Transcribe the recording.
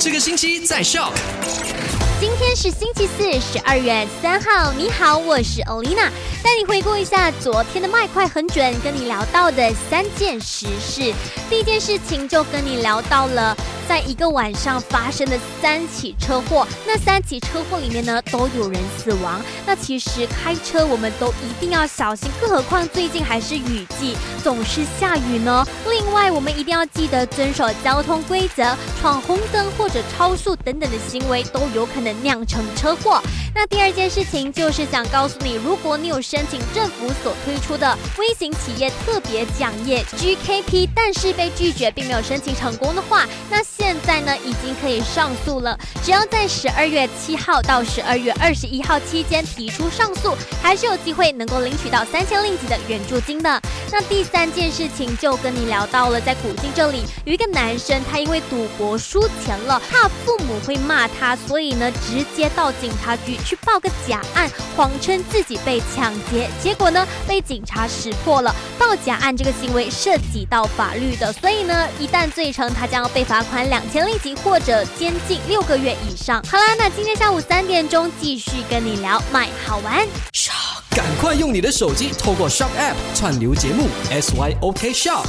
这个星期在笑。今天是星期四，十二月三号。你好，我是 Olina，带你回顾一下昨天的麦快很准，跟你聊到的三件实事。第一件事情就跟你聊到了。在一个晚上发生的三起车祸，那三起车祸里面呢都有人死亡。那其实开车我们都一定要小心，更何况最近还是雨季，总是下雨呢。另外，我们一定要记得遵守交通规则，闯红灯或者超速等等的行为都有可能酿成车祸。那第二件事情就是想告诉你，如果你有申请政府所推出的微型企业特别奖业 GKP，但是被拒绝并没有申请成功的话，那现在呢已经可以上诉了。只要在十二月七号到十二月二十一号期间提出上诉，还是有机会能够领取到三千令吉的援助金的。那第三件事情就跟你聊到了，在古晋这里有一个男生，他因为赌博输钱了，怕父母会骂他，所以呢直接到警察局。去报个假案，谎称自己被抢劫，结果呢被警察识破了。报假案这个行为涉及到法律的，所以呢一旦罪成，他将要被罚款两千令吉或者监禁六个月以上。好啦，那今天下午三点钟继续跟你聊，买好玩。赶快用你的手机透过 Shop App 串流节目 SYOK Shop。